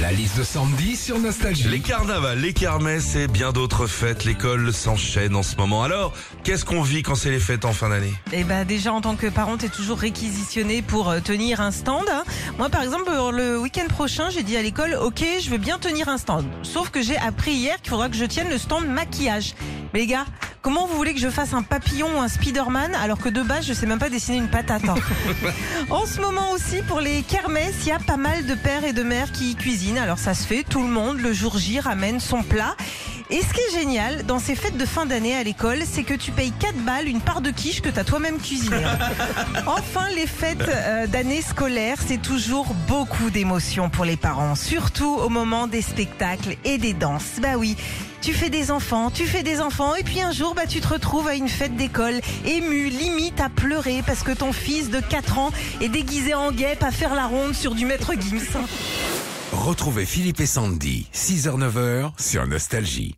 La liste de Sandy sur Nostalgie. Les carnavals, les kermesses et bien d'autres fêtes, l'école s'enchaîne en ce moment. Alors, qu'est-ce qu'on vit quand c'est les fêtes en fin d'année? Eh ben déjà en tant que parent, t'es toujours réquisitionné pour euh, tenir un stand. hein. Moi par exemple pour le week-end prochain, j'ai dit à l'école, ok, je veux bien tenir un stand. Sauf que j'ai appris hier qu'il faudra que je tienne le stand maquillage. Mais les gars, comment vous voulez que je fasse un papillon ou un Spider-Man alors que de base je sais même pas dessiner une patate hein. En ce moment aussi pour les kermesses, il y a pas mal de pères et de mères qui cuisinent. Alors ça se fait, tout le monde le jour J ramène son plat. Et ce qui est génial dans ces fêtes de fin d'année à l'école, c'est que tu payes 4 balles une part de quiche que tu as toi-même cuisiné. Enfin, les fêtes euh, d'année scolaire, c'est toujours beaucoup d'émotions pour les parents, surtout au moment des spectacles et des danses. Bah oui. Tu fais des enfants, tu fais des enfants, et puis un jour, bah, tu te retrouves à une fête d'école, ému, limite à pleurer parce que ton fils de 4 ans est déguisé en guêpe à faire la ronde sur du maître Gims. Retrouvez Philippe et Sandy, 6h-9h sur Nostalgie.